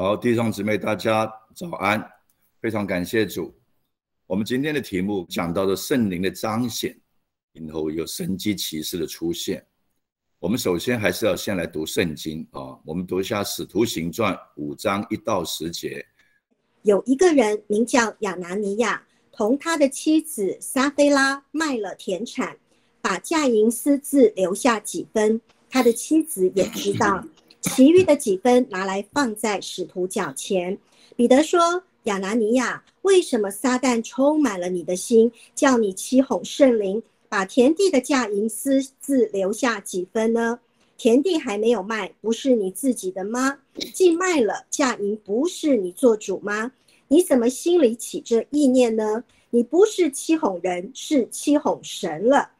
好，弟兄姊妹，大家早安！非常感谢主。我们今天的题目讲到的圣灵的彰显，然后有神机骑士的出现。我们首先还是要先来读圣经啊。我们读一下《使徒行传》五章一到十节。有一个人名叫亚拿尼亚，同他的妻子撒菲拉卖了田产，把嫁银私自留下几分。他的妻子也知道。其余的几分拿来放在使徒脚前。彼得说：“亚拿尼亚，为什么撒旦充满了你的心，叫你欺哄圣灵，把田地的价银私自留下几分呢？田地还没有卖，不是你自己的吗？既卖了，价银不是你做主吗？你怎么心里起这意念呢？你不是欺哄人，是欺哄神了。”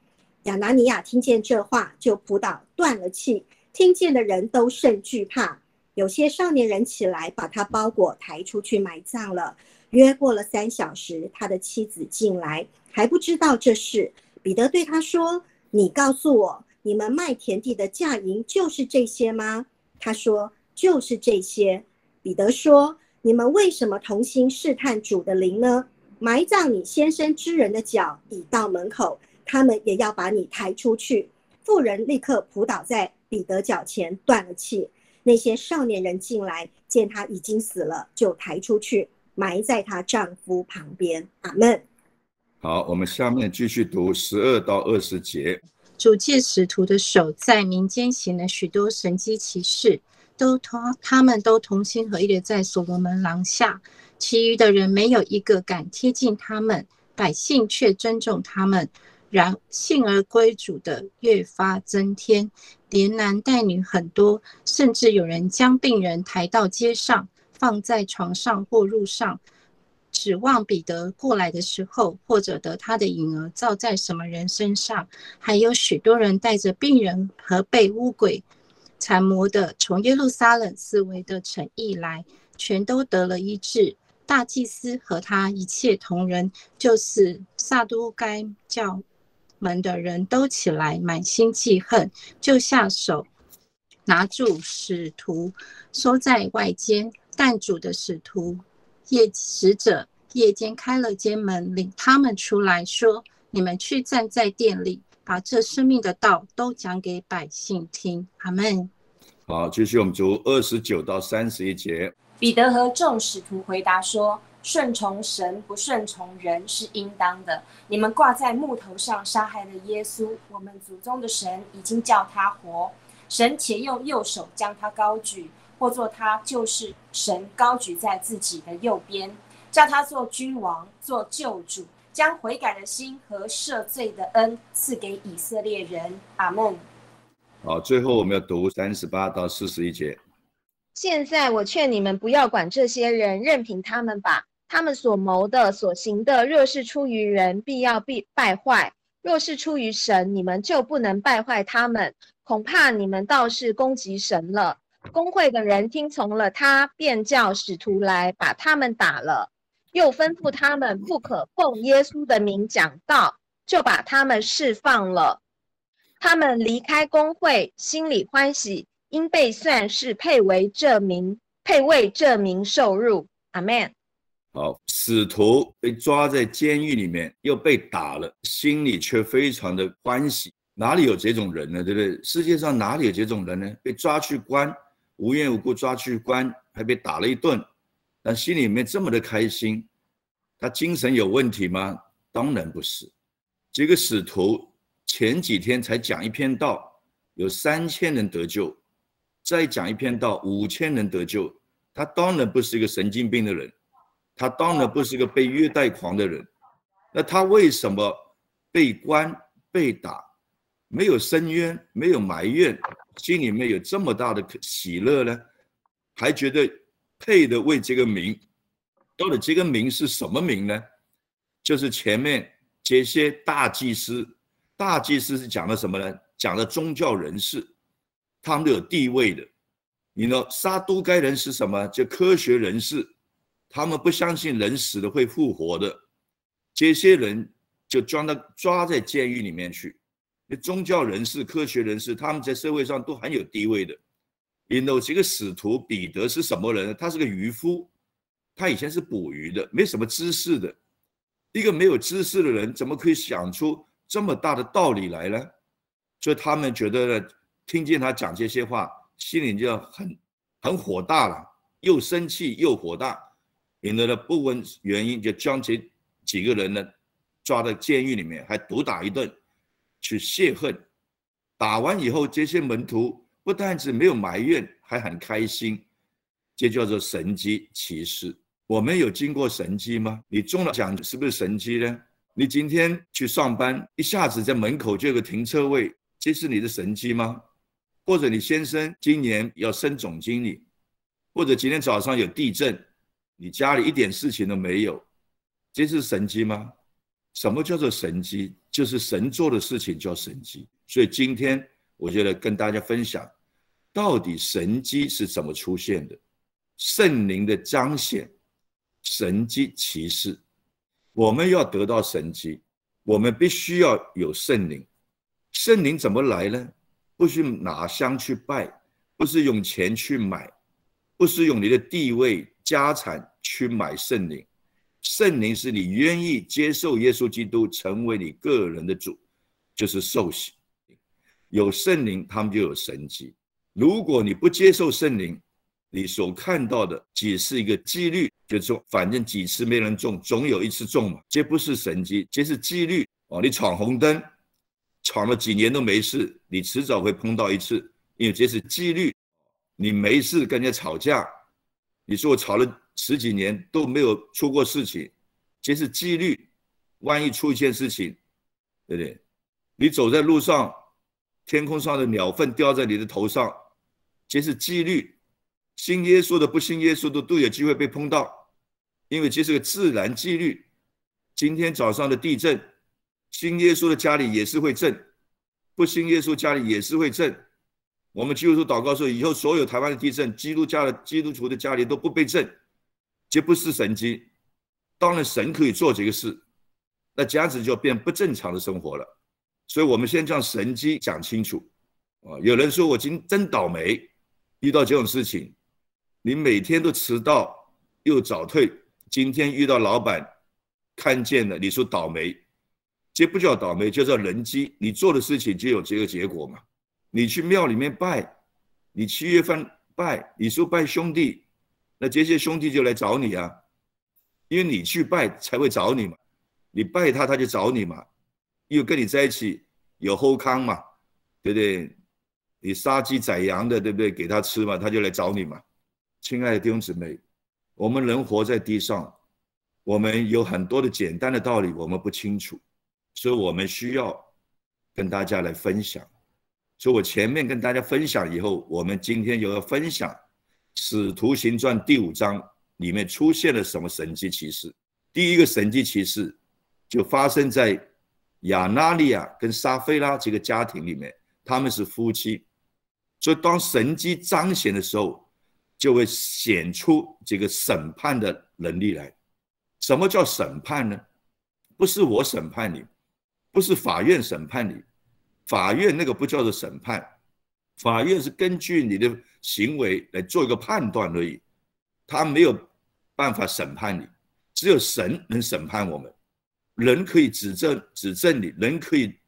亚拿尼亚听见这话，就扑倒，断了气。听见的人都甚惧怕，有些少年人起来，把他包裹抬出去埋葬了。约过了三小时，他的妻子进来，还不知道这事。彼得对他说：“你告诉我，你们卖田地的价银就是这些吗？”他说：“就是这些。”彼得说：“你们为什么同心试探主的灵呢？埋葬你先生之人的脚已到门口，他们也要把你抬出去。”妇人立刻扑倒在。彼得脚前断了气，那些少年人进来，见他已经死了，就抬出去埋在她丈夫旁边。阿门。好，我们下面继续读十二到二十节。主借使徒的手在民间行了许多神机奇事，都同他们都同心合意的在所罗门廊下，其余的人没有一个敢贴近他们，百姓却尊重他们。然幸而归主的越发增添，连男带女很多，甚至有人将病人抬到街上，放在床上或路上，指望彼得过来的时候，或者得他的影儿照在什么人身上。还有许多人带着病人和被污鬼缠磨的，从耶路撒冷四围的城邑来，全都得了医治。大祭司和他一切同仁，就是撒都该教。门的人都起来，满心记恨，就下手拿住使徒，收在外间。但主的使徒夜使者夜间开了间门，领他们出来，说：“你们去站在店里，把这生命的道都讲给百姓听。”阿门。好，继续我们读二十九到三十一节。彼得和众使徒回答说。顺从神，不顺从人是应当的。你们挂在木头上杀害了耶稣，我们祖宗的神已经叫他活。神且用右手将他高举，或做他就是神高举在自己的右边，叫他做君王，做救主，将悔改的心和赦罪的恩赐给以色列人。阿门。好，最后我们要读三十八到四十一节。现在我劝你们不要管这些人，任凭他们吧。他们所谋的、所行的，若是出于人，必要必败坏；若是出于神，你们就不能败坏他们。恐怕你们倒是攻击神了。工会的人听从了他，便叫使徒来把他们打了，又吩咐他们不可奉耶稣的名讲道，就把他们释放了。他们离开工会，心里欢喜。因被算是配为这名，配为这名受辱。阿门。好，使徒被抓在监狱里面，又被打了，心里却非常的欢喜。哪里有这种人呢？对不对？世界上哪里有这种人呢？被抓去关，无缘无故抓去关，还被打了一顿，但心里面这么的开心，他精神有问题吗？当然不是。这个使徒前几天才讲一篇道，有三千人得救。再讲一篇道，五千人得救，他当然不是一个神经病的人，他当然不是一个被虐待狂的人，那他为什么被关被打，没有申冤，没有埋怨，心里面有这么大的喜乐呢？还觉得配的为这个名，到底这个名是什么名呢？就是前面这些大祭司，大祭司是讲的什么呢？讲的宗教人士。他们都有地位的，你呢？杀都该人是什么？就科学人士，他们不相信人死了会复活的，这些人就装到抓在监狱里面去。那宗教人士、科学人士，他们在社会上都很有地位的，因为这个使徒彼得是什么人？他是个渔夫，他以前是捕鱼的，没什么知识的。一个没有知识的人，怎么可以想出这么大的道理来呢？所以他们觉得呢，听见他讲这些话，心里就很很火大了，又生气又火大，引得了不问原因，就将这几个人呢抓到监狱里面，还毒打一顿，去泄恨。打完以后，这些门徒。不但是没有埋怨，还很开心，这叫做神机骑士。我们有经过神机吗？你中了奖是不是神机呢？你今天去上班，一下子在门口就有个停车位，这是你的神机吗？或者你先生今年要升总经理，或者今天早上有地震，你家里一点事情都没有，这是神机吗？什么叫做神机？就是神做的事情叫神机。所以今天我觉得跟大家分享。到底神机是怎么出现的？圣灵的彰显，神机骑士，我们要得到神机，我们必须要有圣灵。圣灵怎么来呢？不是拿香去拜，不是用钱去买，不是用你的地位家产去买圣灵。圣灵是你愿意接受耶稣基督成为你个人的主，就是受洗。有圣灵，他们就有神机。如果你不接受圣灵，你所看到的只是一个几率，就是说，反正几次没人中，总有一次中嘛。这不是神迹，这是几率哦。你闯红灯，闯了几年都没事，你迟早会碰到一次，因为这是几率。你没事跟人家吵架，你说我吵了十几年都没有出过事情，这是几率。万一出一件事情，对不对？你走在路上，天空上的鸟粪掉在你的头上。这是几率，信耶稣的不信耶稣的都有机会被碰到，因为这是个自然几率。今天早上的地震，信耶稣的家里也是会震，不信耶稣家里也是会震。我们基督徒祷告说，以后所有台湾的地震，基督教的基督徒的家里都不被震，这不是神机。当然神可以做这个事，那这样子就变不正常的生活了。所以我们先将神机讲清楚。啊，有人说我今真倒霉。遇到这种事情，你每天都迟到又早退，今天遇到老板看见了，你说倒霉，这不叫倒霉，就叫人机。你做的事情就有这个结果嘛。你去庙里面拜，你七月份拜，你说拜兄弟，那这些兄弟就来找你啊，因为你去拜才会找你嘛。你拜他，他就找你嘛，又跟你在一起有后康嘛，对不对？你杀鸡宰羊的，对不对？给他吃嘛，他就来找你嘛。亲爱的弟兄姊妹，我们人活在地上，我们有很多的简单的道理我们不清楚，所以我们需要跟大家来分享。所以我前面跟大家分享以后，我们今天又要分享《使徒行传》第五章里面出现了什么神迹奇事。第一个神迹奇事就发生在亚纳利亚跟撒菲拉这个家庭里面，他们是夫妻。所以，当神迹彰显的时候，就会显出这个审判的能力来。什么叫审判呢？不是我审判你，不是法院审判你，法院那个不叫做审判，法院是根据你的行为来做一个判断而已，他没有办法审判你，只有神能审判我们。人可以指正指正你，人可以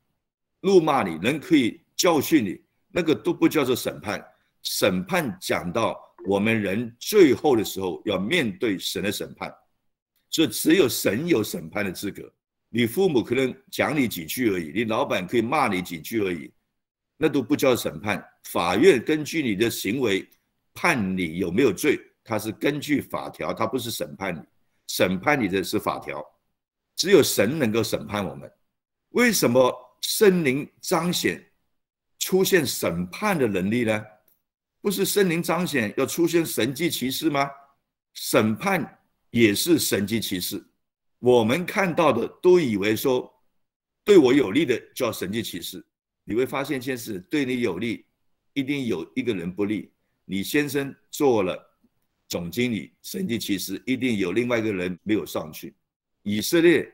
怒骂你，人可以教训你。那个都不叫做审判，审判讲到我们人最后的时候要面对神的审判，所以只有神有审判的资格。你父母可能讲你几句而已，你老板可以骂你几句而已，那都不叫审判。法院根据你的行为判你有没有罪，他是根据法条，他不是审判你，审判你的是法条。只有神能够审判我们。为什么圣灵彰显？出现审判的能力呢？不是圣灵彰显要出现神迹奇事吗？审判也是神迹奇事。我们看到的都以为说对我有利的叫神迹奇事，你会发现一件事：对你有利，一定有一个人不利。你先生做了总经理，神迹奇事一定有另外一个人没有上去。以色列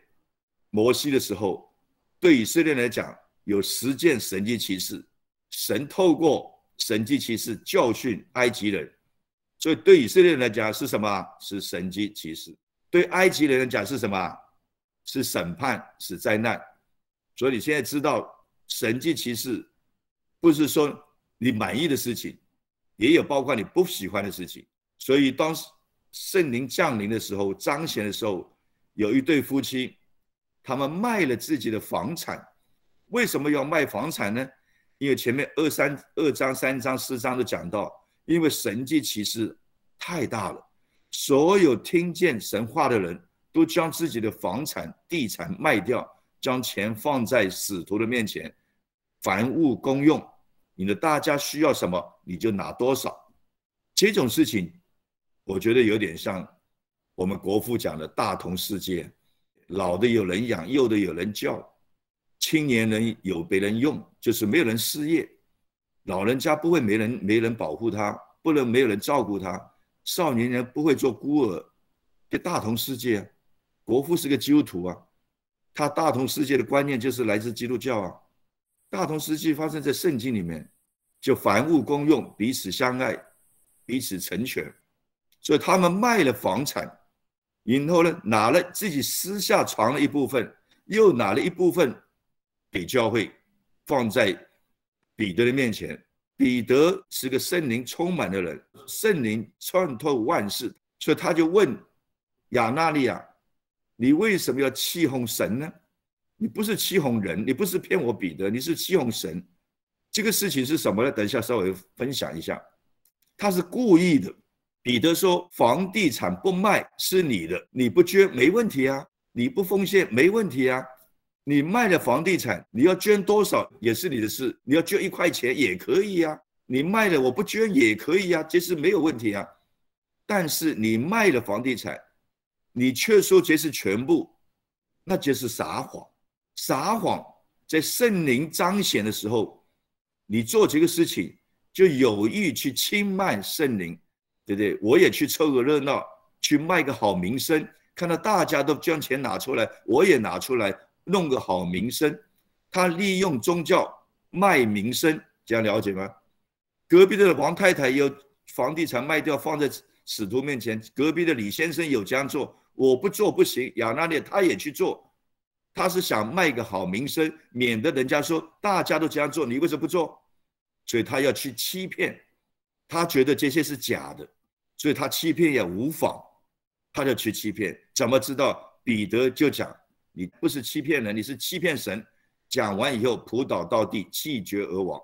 摩西的时候，对以色列来讲有十件神迹奇事。神透过神迹奇事教训埃及人，所以对以色列人来讲是什么？是神迹奇事。对埃及人来讲是什么？是审判，是灾难。所以你现在知道神迹其实，不是说你满意的事情，也有包括你不喜欢的事情。所以当圣灵降临的时候，彰显的时候，有一对夫妻，他们卖了自己的房产。为什么要卖房产呢？因为前面二三二章、三章、四章都讲到，因为神迹其实太大了，所有听见神话的人都将自己的房产、地产卖掉，将钱放在使徒的面前，凡物公用。你的大家需要什么，你就拿多少。这种事情，我觉得有点像我们国父讲的大同世界，老的有人养，幼的有人教。青年人有别人用，就是没有人失业；老人家不会没人没人保护他，不能没有人照顾他；少年人不会做孤儿。这大同世界，啊国父是个基督徒啊，他大同世界的观念就是来自基督教啊。大同世界发生在圣经里面，就凡物公用，彼此相爱，彼此成全。所以他们卖了房产，然后呢，拿了自己私下藏了一部分，又拿了一部分。给教会放在彼得的面前，彼得是个圣灵充满的人，圣灵穿透万事，所以他就问亚纳利亚：“你为什么要欺哄神呢？你不是欺哄人，你不是骗我彼得，你是欺哄神。这个事情是什么呢？等一下稍微分享一下。他是故意的。彼得说：房地产不卖是你的，你不捐没问题啊，你不奉献没问题啊。”你卖了房地产，你要捐多少也是你的事。你要捐一块钱也可以呀，你卖了我不捐也可以呀，这是没有问题啊。但是你卖了房地产，你却说这是全部，那就是撒谎。撒谎在圣灵彰显的时候，你做这个事情就有意去轻慢圣灵，对不对？我也去凑个热闹，去卖个好名声，看到大家都将钱拿出来，我也拿出来。弄个好名声，他利用宗教卖名声，这样了解吗？隔壁的王太太有房地产卖掉，放在使徒面前。隔壁的李先生有这样做，我不做不行。亚纳列他也去做，他是想卖个好名声，免得人家说大家都这样做，你为什么不做？所以他要去欺骗，他觉得这些是假的，所以他欺骗也无妨，他就去欺骗。怎么知道？彼得就讲。你不是欺骗人，你是欺骗神。讲完以后，扑倒到地，气绝而亡。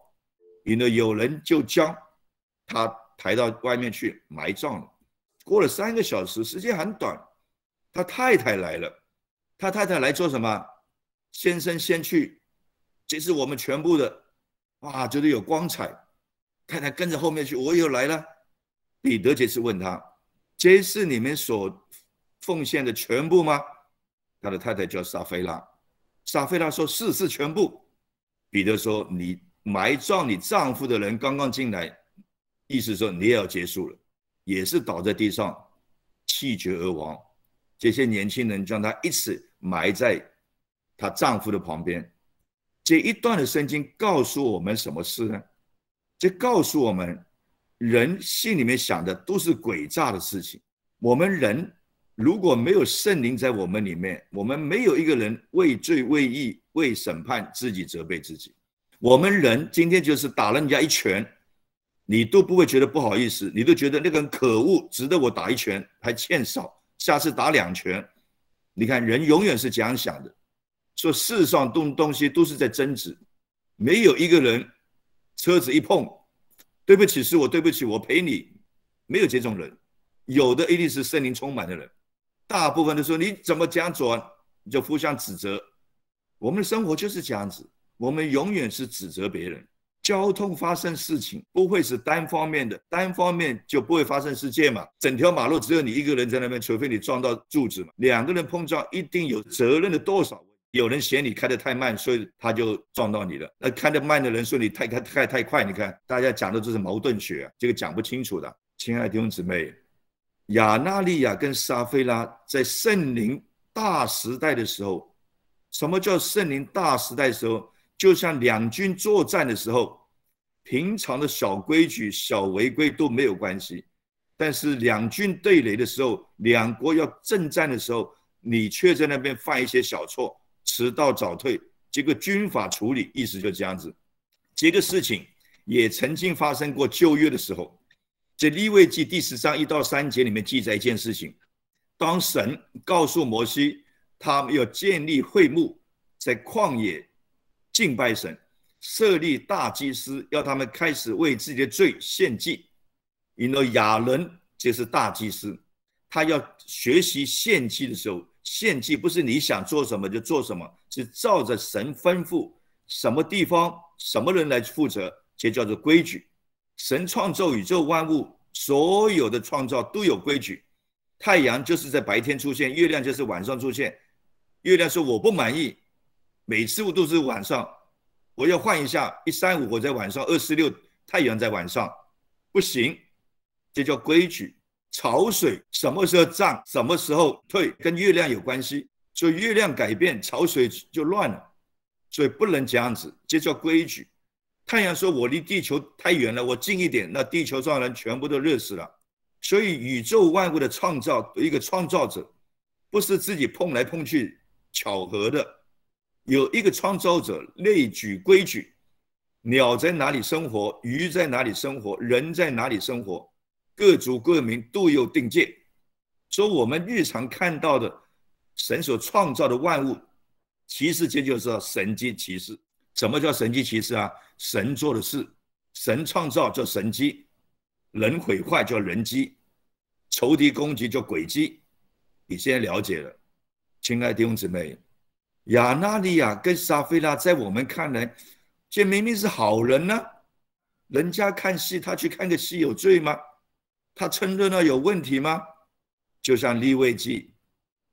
因为有人就将他抬到外面去埋葬了。过了三个小时，时间很短，他太太来了。他太太来做什么？先生先去，这是我们全部的。哇，觉得有光彩。太太跟着后面去，我又来了。彼得这次问他：这是你们所奉献的全部吗？他的太太叫撒菲拉，撒菲拉说：“是是全部。”彼得说：“你埋葬你丈夫的人刚刚进来，意思说你也要结束了，也是倒在地上，气绝而亡。这些年轻人将他一起埋在她丈夫的旁边。这一段的圣经告诉我们什么事呢？这告诉我们，人心里面想的都是诡诈的事情。我们人。如果没有圣灵在我们里面，我们没有一个人为罪、为义、为审判自己责备自己。我们人今天就是打了人家一拳，你都不会觉得不好意思，你都觉得那个人可恶，值得我打一拳，还欠少，下次打两拳。你看人永远是这样想的，说世上东东西都是在争执，没有一个人车子一碰，对不起是我对不起我赔你，没有这种人，有的一定是圣灵充满的人。大部分的时候你怎么讲转，你就互相指责。我们的生活就是这样子，我们永远是指责别人。交通发生事情不会是单方面的，单方面就不会发生事件嘛。整条马路只有你一个人在那边，除非你撞到柱子嘛。两个人碰撞一定有责任的多少？有人嫌你开得太慢，所以他就撞到你了。那开得慢的人说你太开太太快，你看大家讲的都是矛盾学，这个讲不清楚的。亲爱的弟兄姊妹。亚纳利亚跟撒菲拉在圣灵大时代的时候，什么叫圣灵大时代的时候？就像两军作战的时候，平常的小规矩、小违规都没有关系。但是两军对垒的时候，两国要正战的时候，你却在那边犯一些小错，迟到早退，这个军法处理意思就这样子。这个事情也曾经发生过旧约的时候，在利未记第十章一到三节里面记载一件事情：当神告诉摩西，他们要建立会幕，在旷野敬拜神，设立大祭司，要他们开始为自己的罪献祭。因为亚伦就是大祭司，他要学习献祭的时候，献祭不是你想做什么就做什么，是照着神吩咐，什么地方什么人来负责，这叫做规矩。神创造宇宙万物，所有的创造都有规矩。太阳就是在白天出现，月亮就是晚上出现。月亮说我不满意，每次我都是晚上，我要换一下，一三五我在晚上，二四六太阳在晚上，不行。这叫规矩。潮水什么时候涨，什么时候退，跟月亮有关系。所以月亮改变，潮水就乱了。所以不能这样子，这叫规矩。太阳说：“我离地球太远了，我近一点，那地球上人全部都热死了。”所以宇宙万物的创造，一个创造者不是自己碰来碰去巧合的，有一个创造者列举规矩。鸟在哪里生活，鱼在哪里生活，人在哪里生活。各族各民都有定界，所以我们日常看到的神所创造的万物，其实这就是神迹奇事。什么叫神迹奇事啊？神做的事，神创造叫神机，人毁坏叫人机，仇敌攻击叫诡机。你现在了解了，亲爱的弟兄姊妹，亚纳利亚跟撒菲拉在我们看来，这明明是好人呢。人家看戏，他去看个戏有罪吗？他趁热闹有问题吗？就像利未记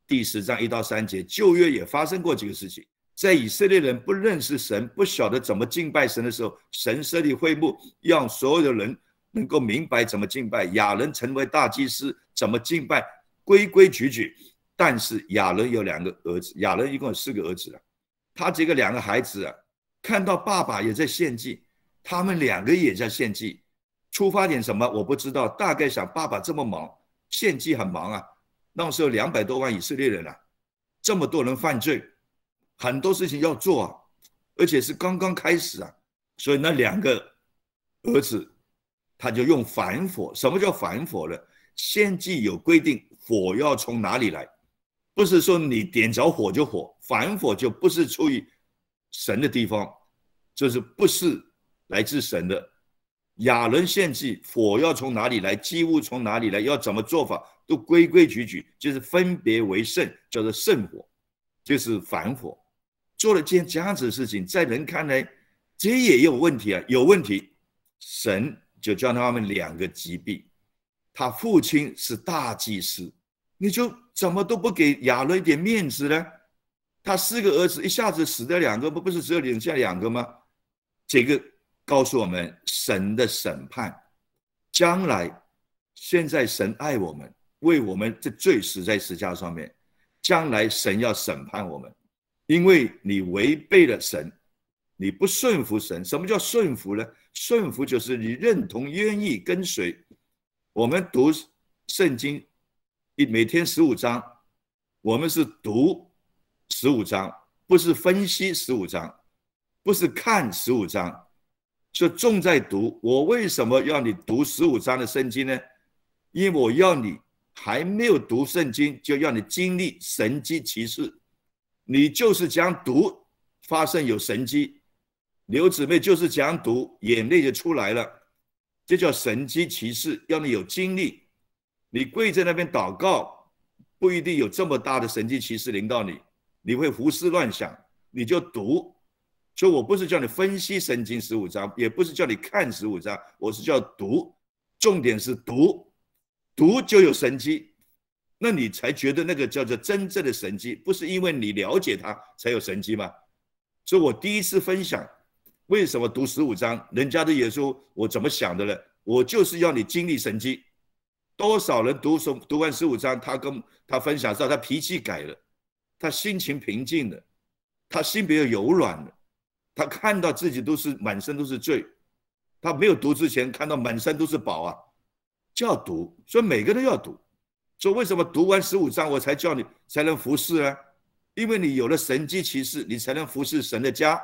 第十章一到三节，旧约也发生过几个事情。在以色列人不认识神、不晓得怎么敬拜神的时候，神设立会幕，让所有的人能够明白怎么敬拜。亚伦成为大祭司，怎么敬拜，规规矩矩。但是亚伦有两个儿子，亚伦一共有四个儿子了。他这个两个孩子啊，看到爸爸也在献祭，他们两个也在献祭。出发点什么我不知道，大概想爸爸这么忙，献祭很忙啊。那时候两百多万以色列人啊，这么多人犯罪，很多事情要做啊，而且是刚刚开始啊。所以那两个儿子，他就用反火。什么叫反火呢？献祭有规定，火要从哪里来？不是说你点着火就火，反火就不是出于神的地方，就是不是来自神的。亚伦献祭，火要从哪里来？祭物从哪里来？要怎么做法？都规规矩矩，就是分别为圣，叫做圣火，就是反火。做了件这样子的事情，在人看来，这也有问题啊，有问题。神就叫他们两个击毙。他父亲是大祭司，你就怎么都不给亚伦一点面子呢？他四个儿子一下子死掉两个，不不是只有留下两个吗？这个。告诉我们神的审判，将来，现在神爱我们，为我们这罪死在石架上面，将来神要审判我们，因为你违背了神，你不顺服神。什么叫顺服呢？顺服就是你认同、愿意跟随。我们读圣经，一每天十五章，我们是读十五章，不是分析十五章，不是看十五章。就重在读。我为什么要你读十五章的圣经呢？因为我要你还没有读圣经，就要你经历神机骑士。你就是讲读，发生有神机。刘姊妹就是讲读，眼泪就出来了。这叫神机骑士，要你有经历。你跪在那边祷告，不一定有这么大的神机骑士临到你，你会胡思乱想，你就读。所以我不是叫你分析圣经十五章，也不是叫你看十五章，我是叫读，重点是读，读就有神机，那你才觉得那个叫做真正的神机，不是因为你了解它才有神机吗？所以我第一次分享为什么读十五章，人家的也说我怎么想的呢，我就是要你经历神机。多少人读书读完十五章，他跟他分享说他脾气改了，他心情平静了，他心比较柔软了。他看到自己都是满身都是罪，他没有读之前看到满山都是宝啊，就要读。所以每个人都要读。说为什么读完十五章我才叫你才能服侍呢？因为你有了神机骑士，你才能服侍神的家。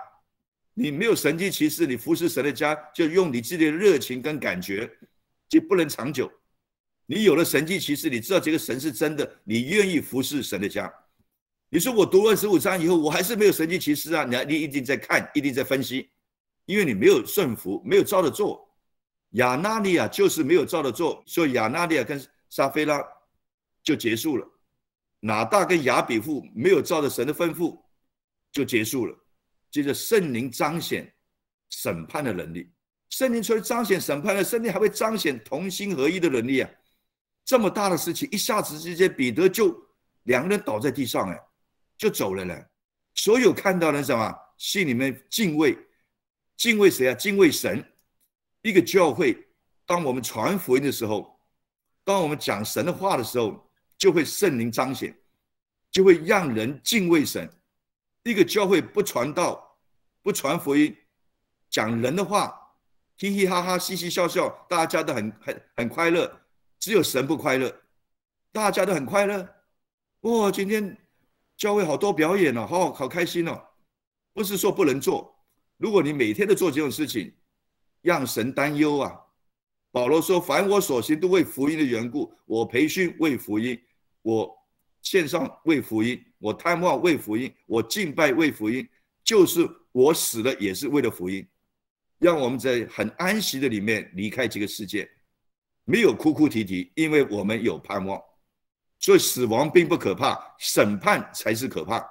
你没有神机骑士，你服侍神的家就用你自己的热情跟感觉，就不能长久。你有了神迹骑士，你知道这个神是真的，你愿意服侍神的家。你说我读完十五章以后，我还是没有神迹骑士啊？你你一定在看，一定在分析，因为你没有顺服，没有照着做。亚纳利亚就是没有照着做，所以亚纳利亚跟撒菲拉就结束了。哪大跟亚比富没有照着神的吩咐，就结束了。接着圣灵彰显审判的能力，圣灵除了彰显审判的，圣灵还会彰显同心合一的能力啊！这么大的事情，一下子之间，彼得就两个人倒在地上，哎，就走了呢。所有看到的什么，心里面敬畏，敬畏谁啊？敬畏神。一个教会，当我们传福音的时候，当我们讲神的话的时候，就会圣灵彰显，就会让人敬畏神。一个教会不传道。不传福音，讲人的话，嘻嘻哈哈，嘻嘻笑笑，大家都很很很快乐，只有神不快乐。大家都很快乐，哇！今天教会好多表演哦，好好开心哦。不是说不能做，如果你每天都做这种事情，让神担忧啊。保罗说：“凡我所行，都为福音的缘故。我培训为福音，我线上为福音，我探望为福音，我敬拜为福音，就是。”我死了也是为了福音，让我们在很安息的里面离开这个世界，没有哭哭啼啼，因为我们有盼望。所以死亡并不可怕，审判才是可怕。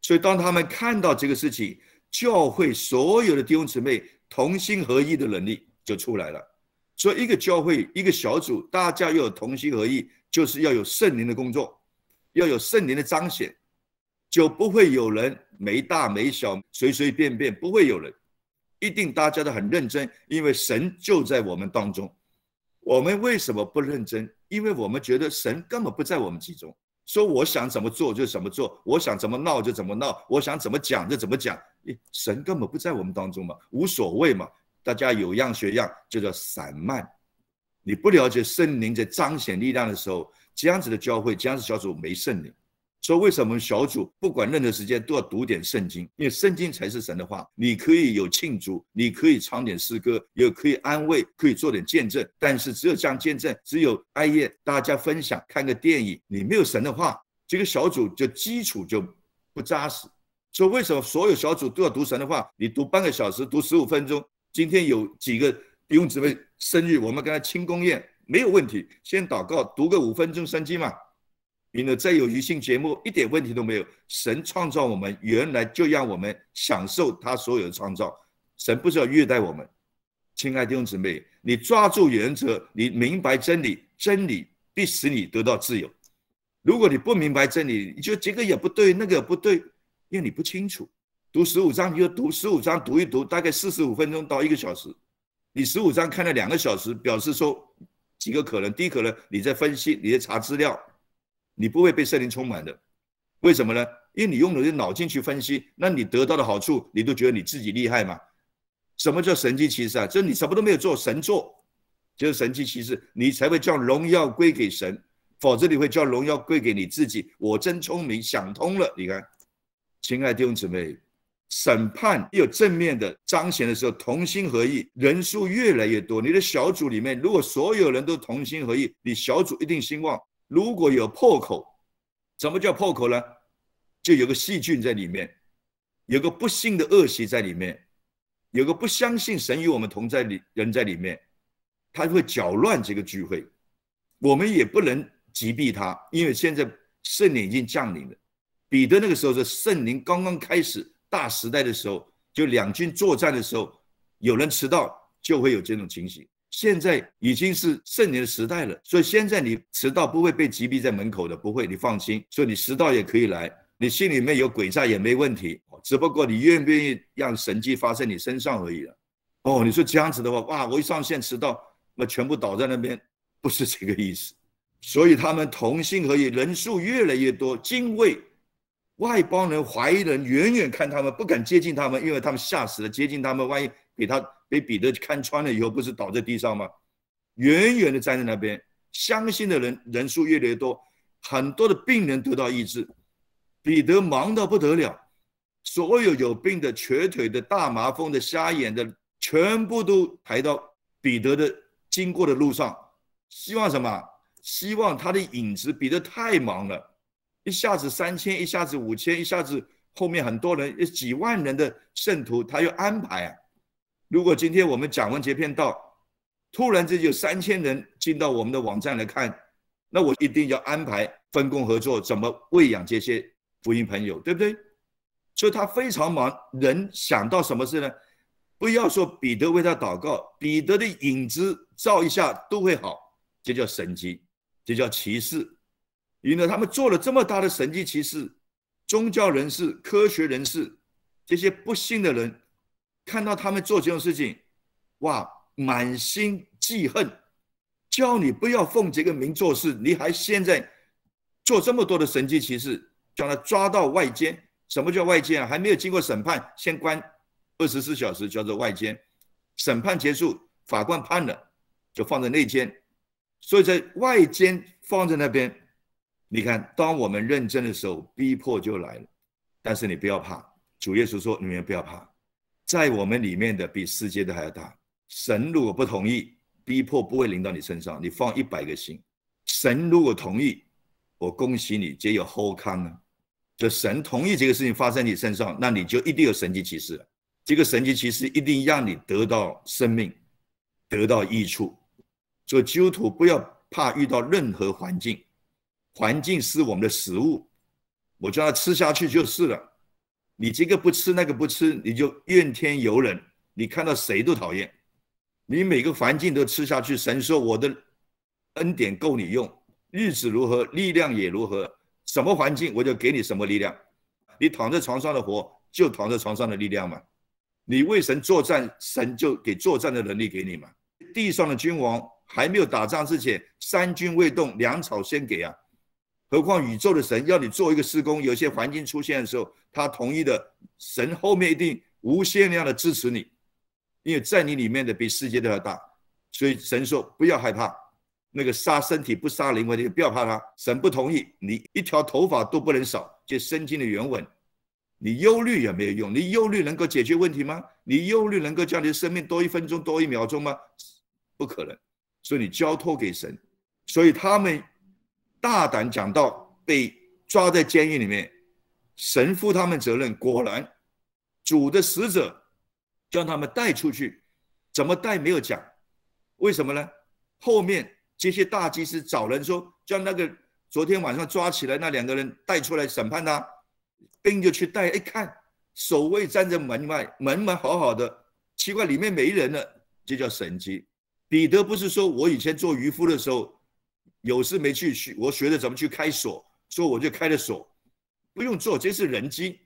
所以当他们看到这个事情，教会所有的弟兄姊妹同心合一的能力就出来了。所以一个教会一个小组，大家要有同心合意，就是要有圣灵的工作，要有圣灵的彰显。就不会有人没大没小随随便便，不会有人，一定大家都很认真，因为神就在我们当中。我们为什么不认真？因为我们觉得神根本不在我们其中。说我想怎么做就怎么做，我想怎么闹就怎么闹，我想怎么讲就怎么讲。神根本不在我们当中嘛，无所谓嘛，大家有样学样，就叫散漫。你不了解圣灵在彰显力量的时候，这样子的教会，这样子小组没圣灵。所以为什么小组不管任何时间都要读点圣经？因为圣经才是神的话。你可以有庆祝，你可以唱点诗歌，也可以安慰，可以做点见证。但是只有这样见证，只有哀乐，大家分享，看个电影，你没有神的话，这个小组就基础就不扎实。所以为什么所有小组都要读神的话？你读半个小时，读十五分钟。今天有几个弟兄姊妹生日，我们跟他庆功宴没有问题。先祷告，读个五分钟圣经嘛。因为再有余性节目一点问题都没有。神创造我们，原来就让我们享受他所有的创造。神不是要虐待我们，亲爱的弟兄姊妹，你抓住原则，你明白真理，真理必使你得到自由。如果你不明白真理，你就这个也不对，那个也不对，因为你不清楚。读十五章你就读十五章，读一读，大概四十五分钟到一个小时。你十五章看了两个小时，表示说几个可能：第一可能你在分析，你在查资料。你不会被圣灵充满的，为什么呢？因为你用你的脑筋去分析，那你得到的好处，你都觉得你自己厉害嘛？什么叫神迹奇事啊？就是你什么都没有做，神做，就是神迹奇事，你才会叫荣耀归给神，否则你会叫荣耀归给你自己。我真聪明，想通了。你看，亲爱的弟兄姊妹，审判有正面的彰显的时候，同心合意，人数越来越多。你的小组里面，如果所有人都同心合意，你小组一定兴旺。如果有破口，什么叫破口呢？就有个细菌在里面，有个不幸的恶习在里面，有个不相信神与我们同在里人在里面，他会搅乱这个聚会。我们也不能击毙他，因为现在圣灵已经降临了。彼得那个时候是圣灵刚刚开始大时代的时候，就两军作战的时候，有人迟到就会有这种情形。现在已经是圣年的时代了，所以现在你迟到不会被击毙在门口的，不会，你放心。所以你迟到也可以来，你心里面有鬼在也没问题，只不过你愿不愿意让神迹发生你身上而已了。哦，你说这样子的话，哇，我一上线迟到，那全部倒在那边，不是这个意思。所以他们同心合意，人数越来越多，敬畏外邦人、怀疑人远远看他们，不敢接近他们，因为他们吓死了，接近他们，万一给他。被彼得看穿了以后，不是倒在地上吗？远远的站在那边，相信的人人数越来越多，很多的病人得到医治。彼得忙到不得了，所有有病的、瘸腿的、大麻风的、瞎眼的，全部都抬到彼得的经过的路上，希望什么？希望他的影子。彼得太忙了，一下子三千，一下子五千，一下子后面很多人，几万人的圣徒，他要安排啊。如果今天我们讲完这篇道，突然之间有三千人进到我们的网站来看，那我一定要安排分工合作，怎么喂养这些。福音朋友，对不对？所以他非常忙。人想到什么事呢？不要说彼得为他祷告，彼得的影子照一下都会好，这叫神迹，这叫奇事。因为他们做了这么大的神迹奇事，宗教人士、科学人士这些不信的人看到他们做这种事情，哇，满心记恨，叫你不要奉这个名做事，你还现在做这么多的神迹奇事。将他抓到外监，什么叫外监啊？还没有经过审判，先关二十四小时，叫做外监。审判结束，法官判了，就放在内监。所以在外监放在那边，你看，当我们认真的时候，逼迫就来了。但是你不要怕，主耶稣说：“你们不要怕，在我们里面的比世界的还要大。神如果不同意，逼迫不会临到你身上。你放一百个心，神如果同意，我恭喜你，皆有后康啊。”就神同意这个事情发生你身上，那你就一定有神迹奇事。这个神迹奇事一定让你得到生命，得到益处。所以基督徒不要怕遇到任何环境，环境是我们的食物，我叫他吃下去就是了。你这个不吃那个不吃，你就怨天尤人，你看到谁都讨厌。你每个环境都吃下去，神说我的恩典够你用，日子如何，力量也如何。什么环境我就给你什么力量，你躺在床上的活就躺在床上的力量嘛，你为神作战，神就给作战的能力给你嘛。地上的君王还没有打仗之前，三军未动，粮草先给啊。何况宇宙的神要你做一个施工，有些环境出现的时候，他同意的，神后面一定无限量的支持你，因为在你里面的比世界都要大，所以神说不要害怕。那个杀身体不杀灵魂的，不要怕他。神不同意，你一条头发都不能少。这圣经的原文，你忧虑也没有用。你忧虑能够解决问题吗？你忧虑能够叫你的生命多一分钟、多一秒钟吗？不可能。所以你交托给神。所以他们大胆讲到被抓在监狱里面，神负他们责任。果然，主的使者将他们带出去，怎么带没有讲？为什么呢？后面。这些大祭司找人说，将那个昨天晚上抓起来那两个人带出来审判他，兵就去带，一看守卫站在门外，门门好好的，奇怪里面没人了，这叫神迹。彼得不是说我以前做渔夫的时候有事没去去，我学着怎么去开锁，说我就开了锁，不用做，这是人机。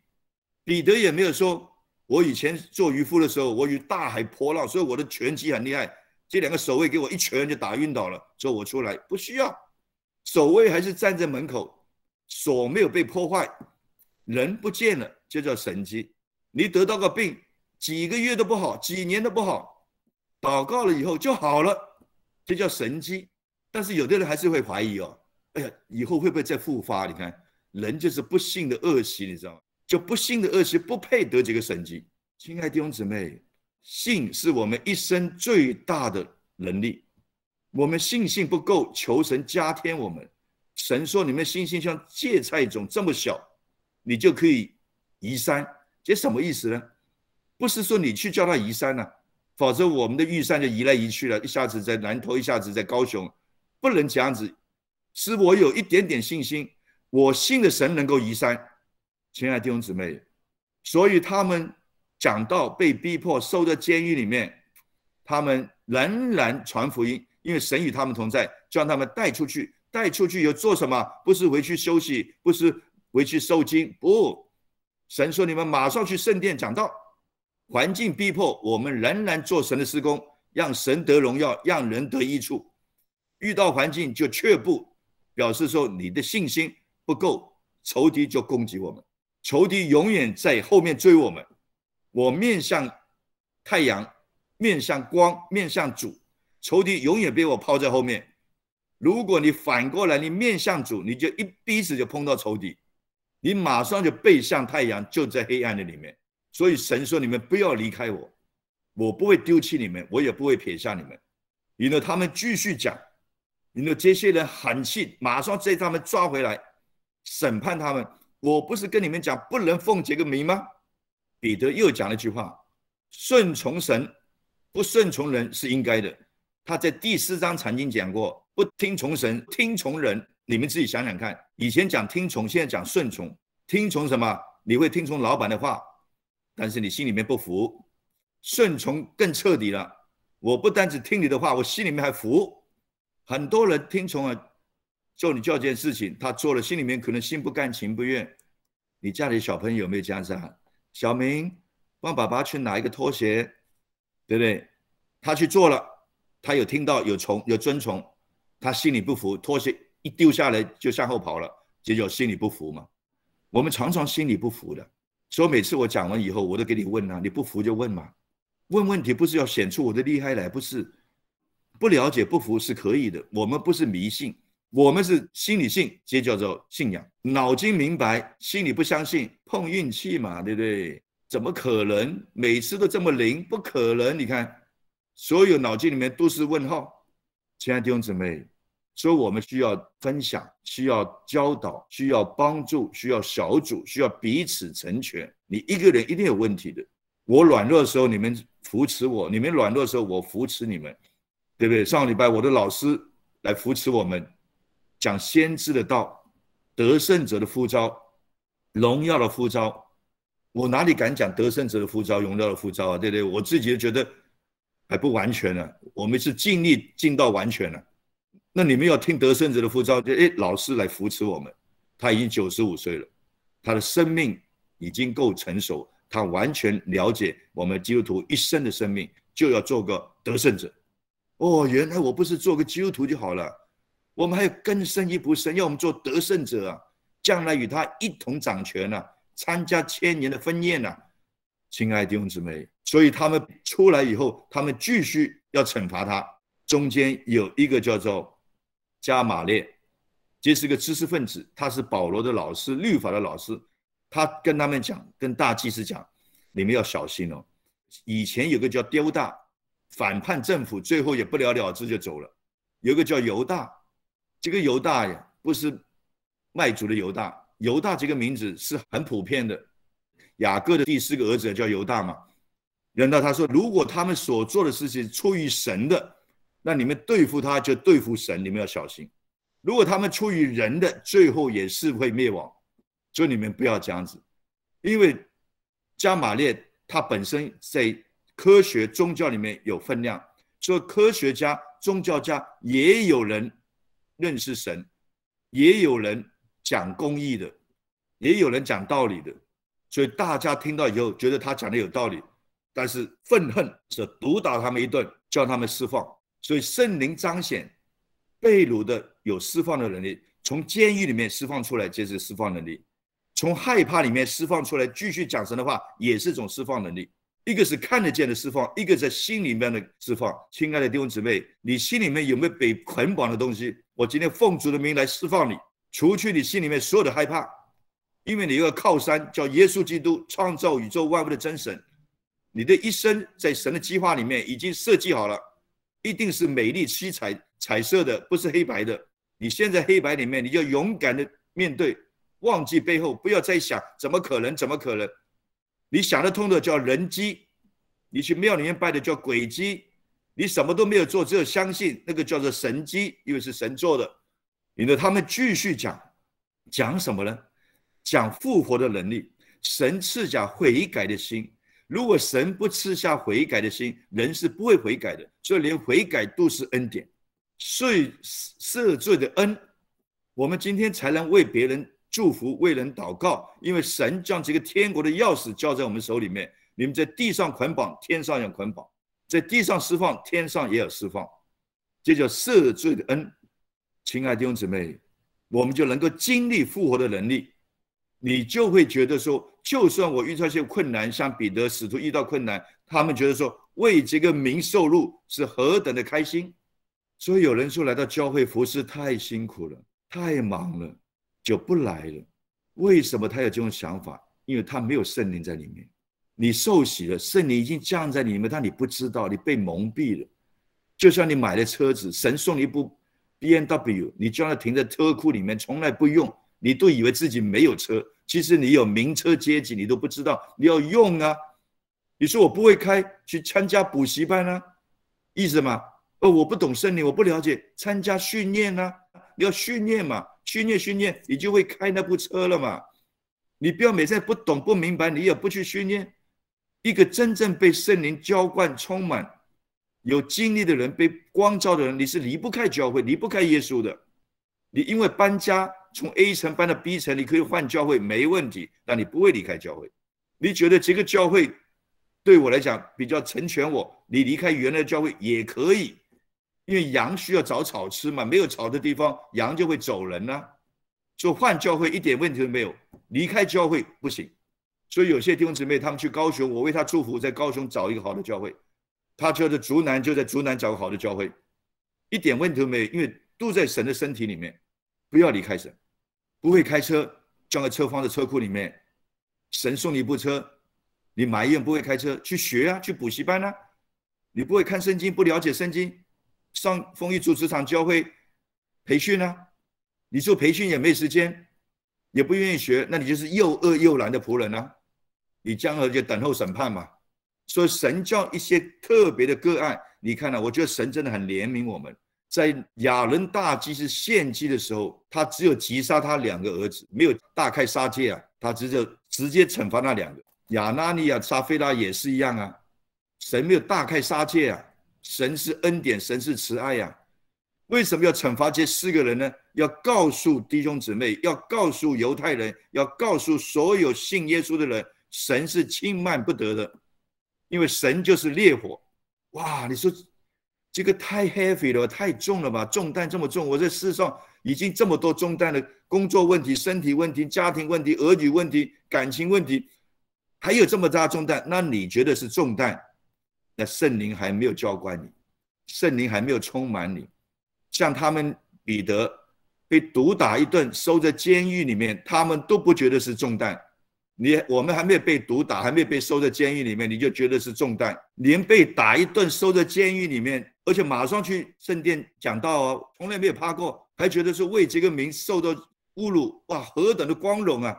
彼得也没有说我以前做渔夫的时候，我与大海波浪，所以我的拳击很厉害。这两个守卫给我一拳就打晕倒了，说我出来不需要，守卫还是站在门口，锁没有被破坏，人不见了，就叫神机。你得到个病，几个月都不好，几年都不好，祷告了以后就好了，这叫神机。但是有的人还是会怀疑哦，哎呀，以后会不会再复发？你看，人就是不幸的恶习，你知道吗？就不幸的恶习不配得这个神迹。亲爱的弟兄姊妹。信是我们一生最大的能力。我们信心不够，求神加添我们。神说：“你们信心像芥菜种这么小，你就可以移山。”这什么意思呢？不是说你去叫他移山呢，否则我们的玉山就移来移去了，一下子在南头，一下子在高雄，不能这样子。是我有一点点信心，我信的神能够移山。亲爱的弟兄姊妹，所以他们。讲到被逼迫收在监狱里面，他们仍然传福音，因为神与他们同在，将他们带出去。带出去又做什么？不是回去休息，不是回去受惊，不。神说：“你们马上去圣殿讲道。”环境逼迫，我们仍然做神的施工，让神得荣耀，让人得益处。遇到环境就却步，表示说你的信心不够，仇敌就攻击我们，仇敌永远在后面追我们。我面向太阳，面向光，面向主，仇敌永远被我抛在后面。如果你反过来，你面向主，你就一鼻子就碰到仇敌，你马上就背向太阳，就在黑暗的里面。所以神说：“你们不要离开我，我不会丢弃你们，我也不会撇下你们。”然后他们继续讲，然后这些人很气，马上在他们抓回来，审判他们。我不是跟你们讲不能奉这个名吗？彼得又讲了一句话：“顺从神，不顺从人是应该的。”他在第四章曾经讲过。不听从神，听从人，你们自己想想看。以前讲听从，现在讲顺从。听从什么？你会听从老板的话，但是你心里面不服。顺从更彻底了。我不单只听你的话，我心里面还服。很多人听从了，叫你做件事情，他做了，心里面可能心不甘情不愿。你家里小朋友有没有这样子啊？小明，帮爸爸去拿一个拖鞋，对不对？他去做了，他有听到，有从，有遵从。他心里不服，拖鞋一丢下来就向后跑了，这叫心里不服嘛。我们常常心里不服的，所以每次我讲完以后，我都给你问啊，你不服就问嘛。问问题不是要显出我的厉害来，不是。不了解不服是可以的，我们不是迷信，我们是心理信，这叫做信仰。脑筋明白，心里不相信，碰运气嘛，对不对？怎么可能每次都这么灵？不可能，你看，所有脑筋里面都是问号。亲爱的弟兄姊妹，所以我们需要分享，需要教导，需要帮助，需要小组，需要彼此成全。你一个人一定有问题的。我软弱的时候，你们扶持我；你们软弱的时候，我扶持你们，对不对？上个礼拜我的老师来扶持我们，讲先知的道，得胜者的呼召，荣耀的呼召。我哪里敢讲得胜者的呼召，荣耀的呼召啊？对不对？我自己就觉得。还不完全呢，我们是尽力尽到完全了。那你们要听得胜者的呼召，就哎，老师来扶持我们。他已经九十五岁了，他的生命已经够成熟，他完全了解我们基督徒一生的生命就要做个得胜者。哦，原来我不是做个基督徒就好了，我们还有更深一步，神要我们做得胜者啊，将来与他一同掌权啊，参加千年的婚宴啊。亲爱的弟兄姊妹。所以他们出来以后，他们继续要惩罚他。中间有一个叫做加马列，这是个知识分子，他是保罗的老师，律法的老师。他跟他们讲，跟大祭司讲，你们要小心哦。以前有个叫丢大，反叛政府，最后也不了了之就走了。有个叫犹大，这个犹大呀，不是卖主的犹大，犹大这个名字是很普遍的。雅各的第四个儿子叫犹大嘛。难道他说，如果他们所做的事情出于神的，那你们对付他就对付神，你们要小心；如果他们出于人的，最后也是会灭亡。所以你们不要这样子，因为加玛列他本身在科学宗教里面有分量，所以科学家、宗教家也有人认识神，也有人讲公义的，也有人讲道理的，所以大家听到以后觉得他讲的有道理。但是愤恨是毒打他们一顿，叫他们释放。所以圣灵彰显，被掳的有释放的能力，从监狱里面释放出来就是释放能力，从害怕里面释放出来，继续讲神的话也是一种释放能力。一个是看得见的释放，一个在心里面的释放。亲爱的弟兄姊妹，你心里面有没有被捆绑的东西？我今天奉主的名来释放你，除去你心里面所有的害怕，因为你有个靠山叫耶稣基督，创造宇宙万物的真神。你的一生在神的计划里面已经设计好了，一定是美丽七彩彩色的，不是黑白的。你现在黑白里面，你就勇敢的面对，忘记背后，不要再想怎么可能，怎么可能？你想得通的叫人机，你去庙里面拜的叫鬼机，你什么都没有做，只有相信那个叫做神机，因为是神做的。你的他们继续讲，讲什么呢？讲复活的能力，神赐下悔改的心。如果神不赐下悔改的心，人是不会悔改的。所以连悔改都是恩典，赦赦罪的恩，我们今天才能为别人祝福、为人祷告。因为神将这个天国的钥匙交在我们手里面，你们在地上捆绑，天上有捆绑；在地上释放，天上也有释放。这叫赦罪的恩。亲爱的弟兄姊妹，我们就能够经历复活的能力。你就会觉得说，就算我遇到一些困难，像彼得使徒遇到困难，他们觉得说为这个名受禄是何等的开心。所以有人说来到教会服侍太辛苦了，太忙了，就不来了。为什么他有这种想法？因为他没有圣灵在里面。你受洗了，圣灵已经降在里面，但你不知道，你被蒙蔽了。就像你买了车子，神送你一部 B N W，你将它停在车库里面，从来不用，你都以为自己没有车。其实你有名车阶级，你都不知道你要用啊。你说我不会开，去参加补习班啊？意思吗？哦，我不懂圣灵，我不了解，参加训练啊，你要训练嘛，训练训练，你就会开那部车了嘛。你不要每次不懂不明白，你也不去训练。一个真正被圣灵浇灌、充满、有经历的人，被光照的人，你是离不开教会、离不开耶稣的。你因为搬家从 A 层搬到 B 层，你可以换教会没问题，但你不会离开教会。你觉得这个教会对我来讲比较成全我，你离开原来的教会也可以，因为羊需要找草吃嘛，没有草的地方，羊就会走人呢。就换教会一点问题都没有，离开教会不行。所以有些弟兄姊妹，他们去高雄，我为他祝福，在高雄找一个好的教会。他觉得竹南就在竹南找个好的教会，一点问题都没有，因为都在神的身体里面。不要离开神，不会开车，装在车房的车库里面。神送你一部车，你埋怨不会开车，去学啊，去补习班啊。你不会看圣经，不了解圣经，上丰益主职场教会培训啊。你做培训也没时间，也不愿意学，那你就是又饿又懒的仆人啊。你将来就等候审判嘛。所以神教一些特别的个案，你看了，我觉得神真的很怜悯我们。在亚伦大祭司献祭的时候，他只有击杀他两个儿子，没有大开杀戒啊。他只有直接惩罚那两个。亚拿尼亚、撒菲拉也是一样啊。神没有大开杀戒啊。神是恩典，神是慈爱呀。为什么要惩罚这四个人呢？要告诉弟兄姊妹，要告诉犹太人，要告诉所有信耶稣的人。神是轻慢不得的，因为神就是烈火。哇，你说这个太 heavy 了，太重了吧？重担这么重，我在世上已经这么多重担了：工作问题、身体问题、家庭问题、儿女问题、感情问题，还有这么大重担，那你觉得是重担？那圣灵还没有浇灌你，圣灵还没有充满你。像他们彼得被毒打一顿，收在监狱里面，他们都不觉得是重担。你我们还没有被毒打，还没有被收在监狱里面，你就觉得是重担。连被打一顿，收在监狱里面，而且马上去圣殿讲道哦，从来没有怕过，还觉得是为这个名受到侮辱，哇，何等的光荣啊！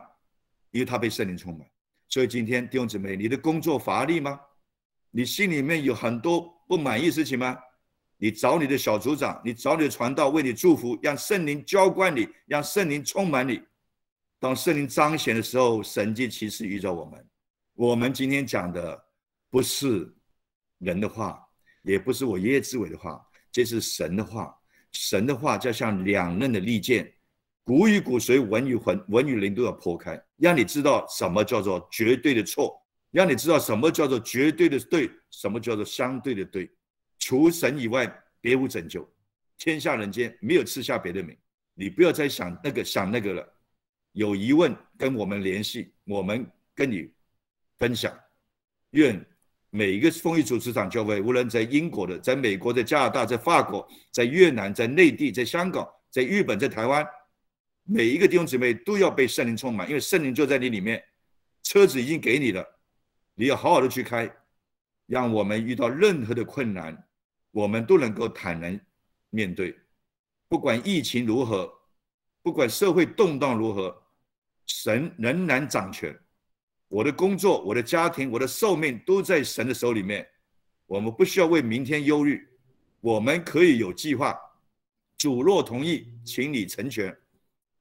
因为他被圣灵充满。所以今天弟兄姊妹，你的工作乏力吗？你心里面有很多不满意事情吗？你找你的小组长，你找你的传道为你祝福，让圣灵浇灌你，让圣灵充满你。当圣灵彰显的时候，神迹其实遇着我们。我们今天讲的不是人的话，也不是我爷爷之伟的话，这是神的话。神的话就像两刃的利剑，骨与骨髓、文与魂、文与灵都要剖开，让你知道什么叫做绝对的错，让你知道什么叫做绝对的对，什么叫做相对的对。除神以外，别无拯救。天下人间没有赐下别的名，你不要再想那个想那个了。有疑问跟我们联系，我们跟你分享。愿每一个丰益主持长教会，无论在英国的、在美国、在加拿大、在法国、在越南、在内地、在香港、在日本、在台湾，每一个弟兄姊妹都要被圣灵充满，因为圣灵就在你里面。车子已经给你了，你要好好的去开，让我们遇到任何的困难，我们都能够坦然面对，不管疫情如何，不管社会动荡如何。神仍然掌权，我的工作、我的家庭、我的寿命都在神的手里面。我们不需要为明天忧虑，我们可以有计划。主若同意，请你成全。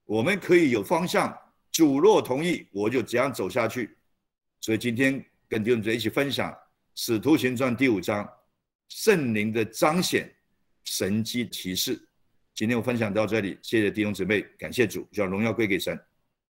我们可以有方向。主若同意，我就这样走下去。所以今天跟弟兄姊妹一起分享《使徒行传》第五章，圣灵的彰显，神机提示。今天我分享到这里，谢谢弟兄姊妹，感谢主，叫荣耀归给神。